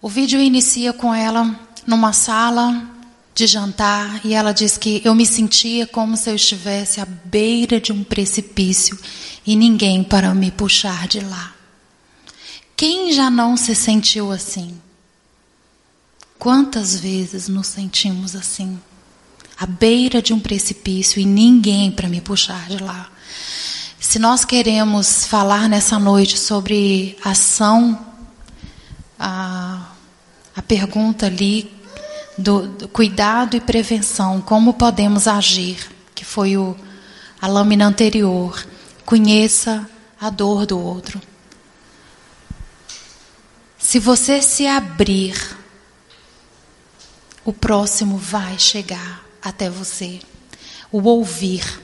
O vídeo inicia com ela numa sala de jantar e ela diz que eu me sentia como se eu estivesse à beira de um precipício e ninguém para me puxar de lá. Quem já não se sentiu assim? Quantas vezes nos sentimos assim? À beira de um precipício e ninguém para me puxar de lá. Se nós queremos falar nessa noite sobre ação, pergunta ali do, do cuidado e prevenção, como podemos agir, que foi o, a lâmina anterior. Conheça a dor do outro. Se você se abrir, o próximo vai chegar até você. O ouvir.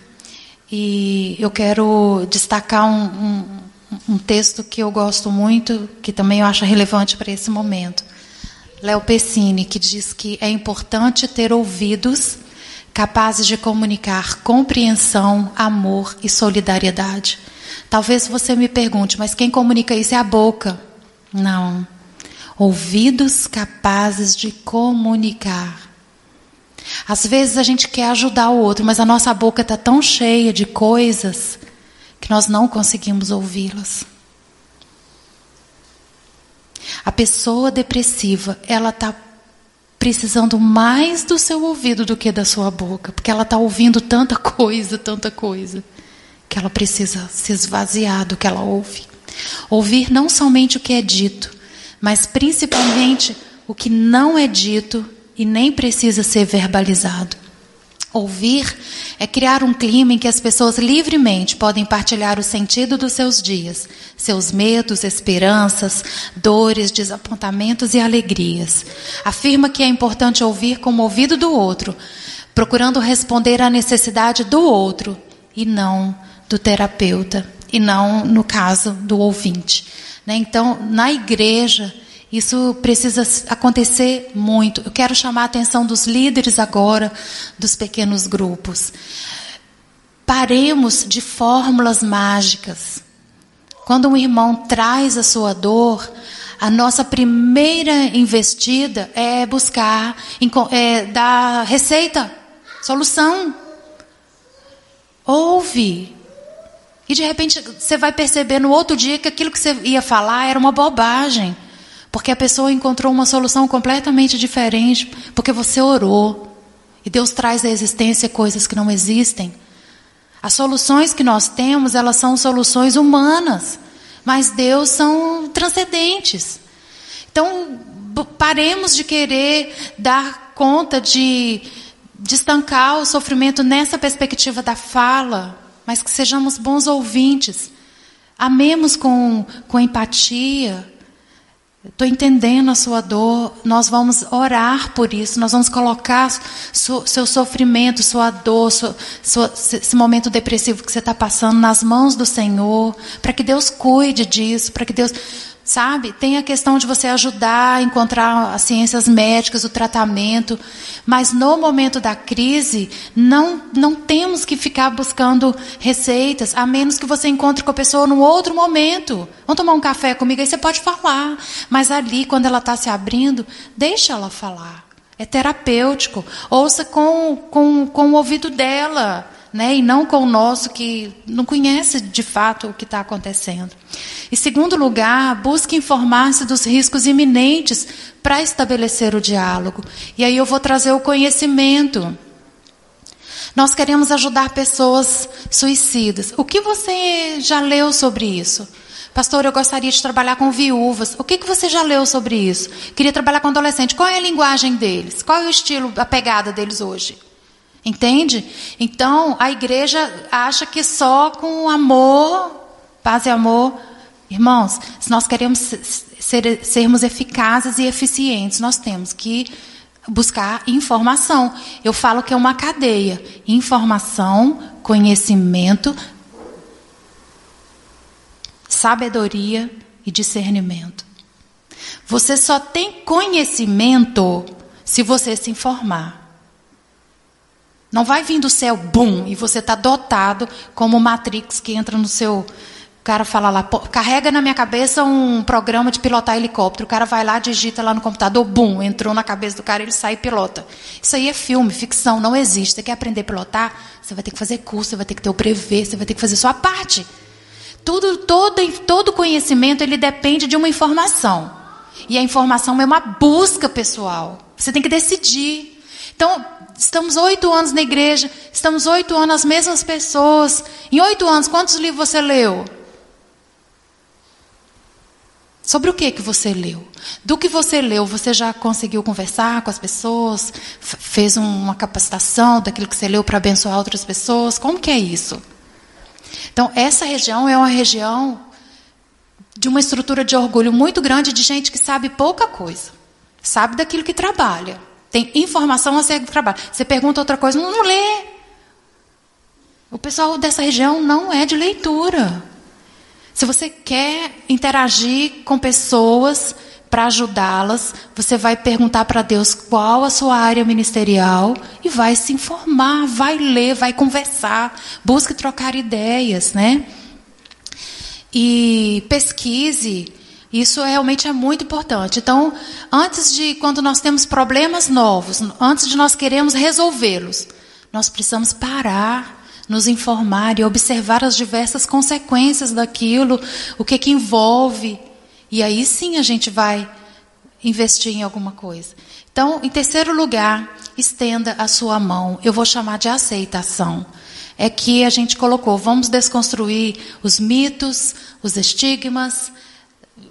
E eu quero destacar um, um, um texto que eu gosto muito, que também eu acho relevante para esse momento. Léo Pessini, que diz que é importante ter ouvidos capazes de comunicar compreensão, amor e solidariedade. Talvez você me pergunte, mas quem comunica isso é a boca. Não. Ouvidos capazes de comunicar. Às vezes a gente quer ajudar o outro, mas a nossa boca está tão cheia de coisas que nós não conseguimos ouvi-las. A pessoa depressiva, ela está precisando mais do seu ouvido do que da sua boca, porque ela está ouvindo tanta coisa, tanta coisa, que ela precisa se esvaziar do que ela ouve. Ouvir não somente o que é dito, mas principalmente o que não é dito e nem precisa ser verbalizado. Ouvir é criar um clima em que as pessoas livremente podem partilhar o sentido dos seus dias, seus medos, esperanças, dores, desapontamentos e alegrias. Afirma que é importante ouvir com o ouvido do outro, procurando responder à necessidade do outro e não do terapeuta, e não, no caso, do ouvinte. Né? Então, na igreja, isso precisa acontecer muito. Eu quero chamar a atenção dos líderes agora, dos pequenos grupos. Paremos de fórmulas mágicas. Quando um irmão traz a sua dor, a nossa primeira investida é buscar, é dar receita, solução. Ouve. E de repente você vai perceber no outro dia que aquilo que você ia falar era uma bobagem. Porque a pessoa encontrou uma solução completamente diferente, porque você orou. E Deus traz à existência coisas que não existem. As soluções que nós temos, elas são soluções humanas, mas Deus são transcendentes. Então, paremos de querer dar conta de, de estancar o sofrimento nessa perspectiva da fala, mas que sejamos bons ouvintes. Amemos com, com empatia, Estou entendendo a sua dor, nós vamos orar por isso, nós vamos colocar seu, sofrimento, sua dor, esse momento depressivo que você está passando nas mãos do Senhor, para que Deus cuide disso, para que Deus. Sabe? Tem a questão de você ajudar a encontrar as ciências médicas, o tratamento, mas no momento da crise, não, não temos que ficar buscando receitas, a menos que você encontre com a pessoa num outro momento. Vamos tomar um café comigo, aí você pode falar. Mas ali, quando ela está se abrindo, deixa ela falar. É terapêutico. Ouça com, com, com o ouvido dela né, e não com o nosso que não conhece de fato o que está acontecendo. Em segundo lugar, busque informar-se dos riscos iminentes para estabelecer o diálogo. E aí eu vou trazer o conhecimento. Nós queremos ajudar pessoas suicidas. O que você já leu sobre isso? Pastor, eu gostaria de trabalhar com viúvas. O que, que você já leu sobre isso? Queria trabalhar com adolescente. Qual é a linguagem deles? Qual é o estilo, a pegada deles hoje? Entende? Então, a igreja acha que só com amor, paz e amor. Irmãos, se nós queremos ser, sermos eficazes e eficientes, nós temos que buscar informação. Eu falo que é uma cadeia: informação, conhecimento, sabedoria e discernimento. Você só tem conhecimento se você se informar. Não vai vir do céu, bum, e você está dotado como Matrix que entra no seu O cara fala lá, carrega na minha cabeça um programa de pilotar helicóptero. O cara vai lá, digita lá no computador, bum, entrou na cabeça do cara, ele sai e pilota. Isso aí é filme, ficção, não existe. Você quer aprender a pilotar? Você vai ter que fazer curso, você vai ter que ter o brevet, você vai ter que fazer sua parte. Tudo, todo, todo conhecimento ele depende de uma informação. E a informação é uma busca pessoal. Você tem que decidir. Então, estamos oito anos na igreja, estamos oito anos as mesmas pessoas. Em oito anos, quantos livros você leu? Sobre o que que você leu? Do que você leu, você já conseguiu conversar com as pessoas? Fez uma capacitação daquilo que você leu para abençoar outras pessoas? Como que é isso? Então, essa região é uma região de uma estrutura de orgulho muito grande de gente que sabe pouca coisa. Sabe daquilo que trabalha. Tem informação acerca do trabalho. Você pergunta outra coisa, não, não lê. O pessoal dessa região não é de leitura. Se você quer interagir com pessoas para ajudá-las, você vai perguntar para Deus qual a sua área ministerial e vai se informar, vai ler, vai conversar, busque trocar ideias, né? E pesquise. Isso realmente é muito importante. Então, antes de quando nós temos problemas novos, antes de nós queremos resolvê-los, nós precisamos parar nos informar e observar as diversas consequências daquilo, o que que envolve. E aí sim a gente vai investir em alguma coisa. Então, em terceiro lugar, estenda a sua mão. Eu vou chamar de aceitação. É que a gente colocou, vamos desconstruir os mitos, os estigmas,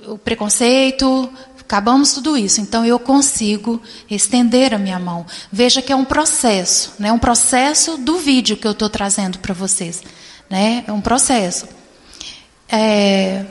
o preconceito, Acabamos tudo isso, então eu consigo estender a minha mão. Veja que é um processo, né? um processo do vídeo que eu estou trazendo para vocês. Né? É um processo. É...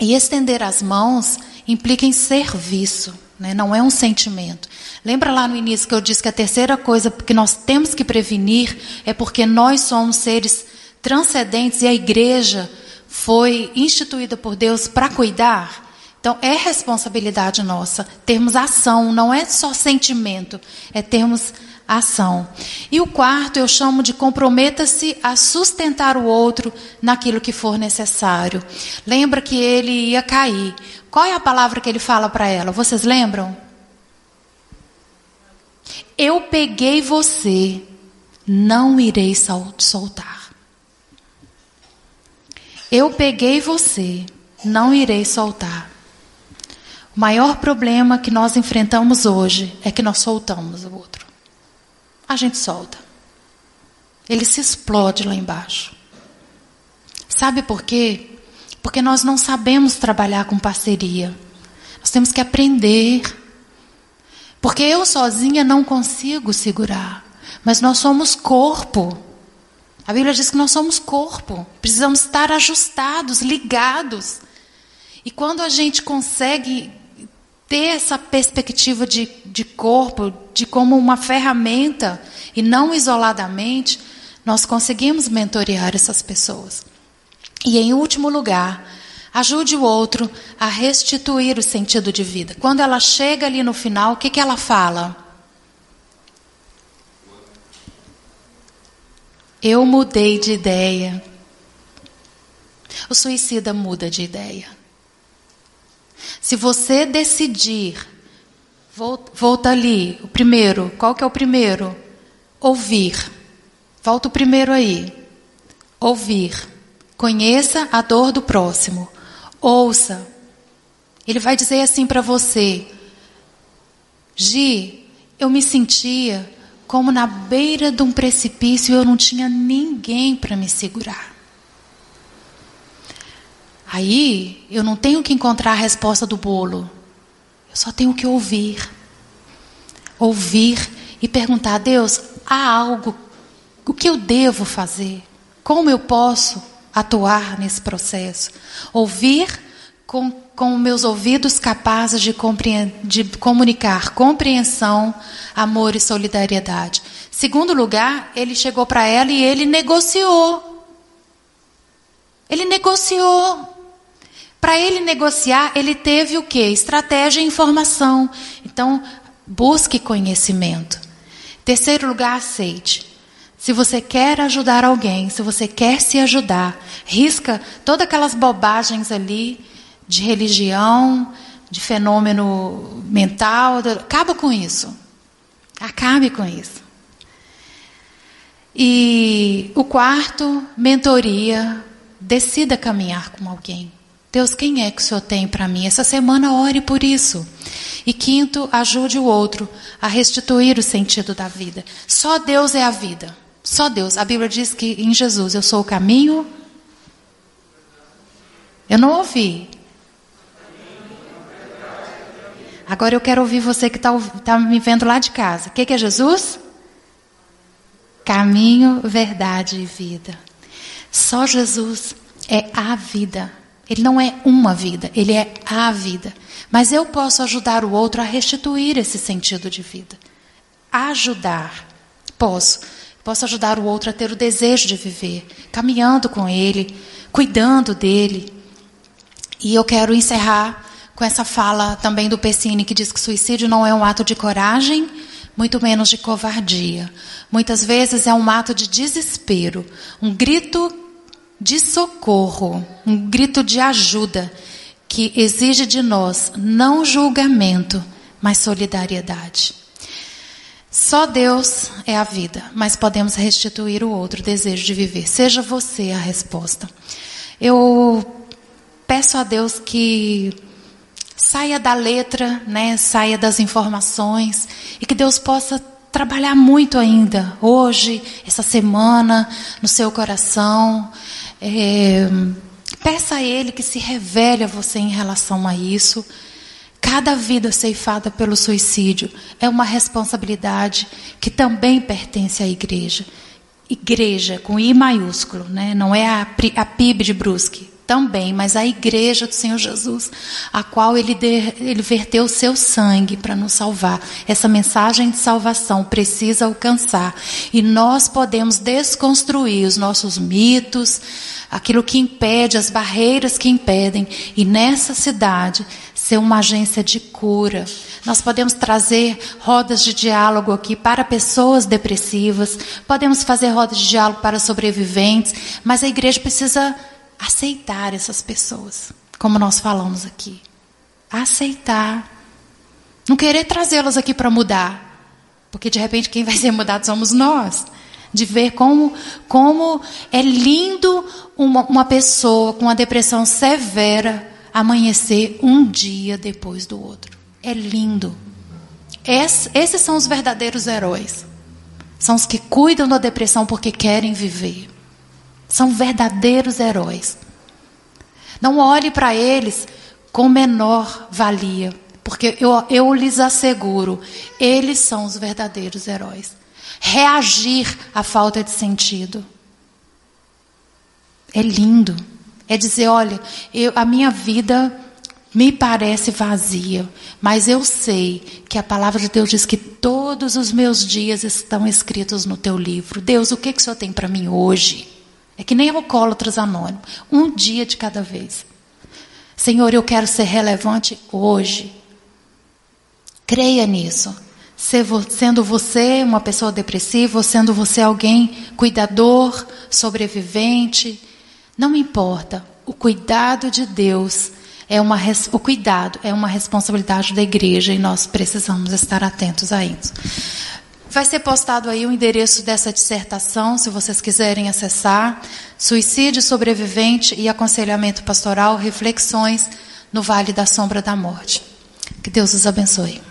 E estender as mãos implica em serviço, né? não é um sentimento. Lembra lá no início que eu disse que a terceira coisa que nós temos que prevenir é porque nós somos seres transcendentes e a igreja foi instituída por Deus para cuidar? Então, é responsabilidade nossa termos ação, não é só sentimento, é termos ação. E o quarto eu chamo de comprometa-se a sustentar o outro naquilo que for necessário. Lembra que ele ia cair. Qual é a palavra que ele fala para ela? Vocês lembram? Eu peguei você, não irei soltar. Eu peguei você, não irei soltar. O maior problema que nós enfrentamos hoje é que nós soltamos o outro. A gente solta. Ele se explode lá embaixo. Sabe por quê? Porque nós não sabemos trabalhar com parceria. Nós temos que aprender. Porque eu sozinha não consigo segurar. Mas nós somos corpo. A Bíblia diz que nós somos corpo. Precisamos estar ajustados, ligados. E quando a gente consegue ter essa perspectiva de, de corpo, de como uma ferramenta e não isoladamente, nós conseguimos mentorear essas pessoas. E em último lugar, ajude o outro a restituir o sentido de vida. Quando ela chega ali no final, o que, que ela fala? Eu mudei de ideia. O suicida muda de ideia. Se você decidir, volta ali, o primeiro, qual que é o primeiro? Ouvir. Volta o primeiro aí. Ouvir. Conheça a dor do próximo. Ouça. Ele vai dizer assim para você: Gi, eu me sentia como na beira de um precipício eu não tinha ninguém para me segurar. Aí eu não tenho que encontrar a resposta do bolo. Eu só tenho que ouvir. Ouvir e perguntar a Deus: há algo? O que eu devo fazer? Como eu posso atuar nesse processo? Ouvir com, com meus ouvidos capazes de, de comunicar compreensão, amor e solidariedade. Segundo lugar, ele chegou para ela e ele negociou. Ele negociou. Para ele negociar, ele teve o que? Estratégia e informação. Então, busque conhecimento. Terceiro lugar, aceite. Se você quer ajudar alguém, se você quer se ajudar, risca todas aquelas bobagens ali de religião, de fenômeno mental, acaba com isso. Acabe com isso. E o quarto, mentoria. Decida caminhar com alguém. Deus, quem é que o Senhor tem para mim? Essa semana ore por isso. E quinto, ajude o outro a restituir o sentido da vida. Só Deus é a vida. Só Deus. A Bíblia diz que em Jesus eu sou o caminho. Eu não ouvi. Agora eu quero ouvir você que está tá me vendo lá de casa. O que, que é Jesus? Caminho, verdade e vida. Só Jesus é a vida. Ele não é uma vida, ele é a vida. Mas eu posso ajudar o outro a restituir esse sentido de vida. Ajudar. Posso. Posso ajudar o outro a ter o desejo de viver, caminhando com ele, cuidando dele. E eu quero encerrar com essa fala também do Pessini, que diz que suicídio não é um ato de coragem, muito menos de covardia. Muitas vezes é um ato de desespero, um grito de socorro, um grito de ajuda que exige de nós não julgamento, mas solidariedade. Só Deus é a vida, mas podemos restituir o outro desejo de viver. Seja você a resposta. Eu peço a Deus que saia da letra, né, saia das informações e que Deus possa trabalhar muito ainda hoje, essa semana, no seu coração. É, peça a Ele que se revele a você em relação a isso. Cada vida ceifada pelo suicídio é uma responsabilidade que também pertence à igreja. Igreja com I maiúsculo, né? não é a, a PIB de Brusque, também, mas a igreja do Senhor Jesus, a qual ele, de, ele verteu o seu sangue para nos salvar. Essa mensagem de salvação precisa alcançar. E nós podemos desconstruir os nossos mitos, aquilo que impede, as barreiras que impedem, e nessa cidade ser uma agência de cura. Nós podemos trazer rodas de diálogo aqui para pessoas depressivas, podemos fazer rodas de diálogo para sobreviventes, mas a igreja precisa aceitar essas pessoas, como nós falamos aqui. Aceitar. Não querer trazê-las aqui para mudar. Porque de repente quem vai ser mudado somos nós. De ver como, como é lindo uma, uma pessoa com uma depressão severa amanhecer um dia depois do outro. É lindo. Es, esses são os verdadeiros heróis. São os que cuidam da depressão porque querem viver. São verdadeiros heróis. Não olhe para eles com menor valia, porque eu, eu lhes asseguro, eles são os verdadeiros heróis. Reagir à falta de sentido. É lindo. É dizer: olha, eu, a minha vida me parece vazia, mas eu sei que a palavra de Deus diz que todos os meus dias estão escritos no teu livro. Deus, o que, que o Senhor tem para mim hoje? É que nem alcoólatras anônimos. Um dia de cada vez. Senhor, eu quero ser relevante hoje. Creia nisso. Sendo você uma pessoa depressiva, ou sendo você alguém cuidador, sobrevivente, não importa. O cuidado de Deus é uma o cuidado é uma responsabilidade da igreja e nós precisamos estar atentos a isso. Vai ser postado aí o endereço dessa dissertação, se vocês quiserem acessar. Suicídio sobrevivente e aconselhamento pastoral, reflexões no Vale da Sombra da Morte. Que Deus os abençoe.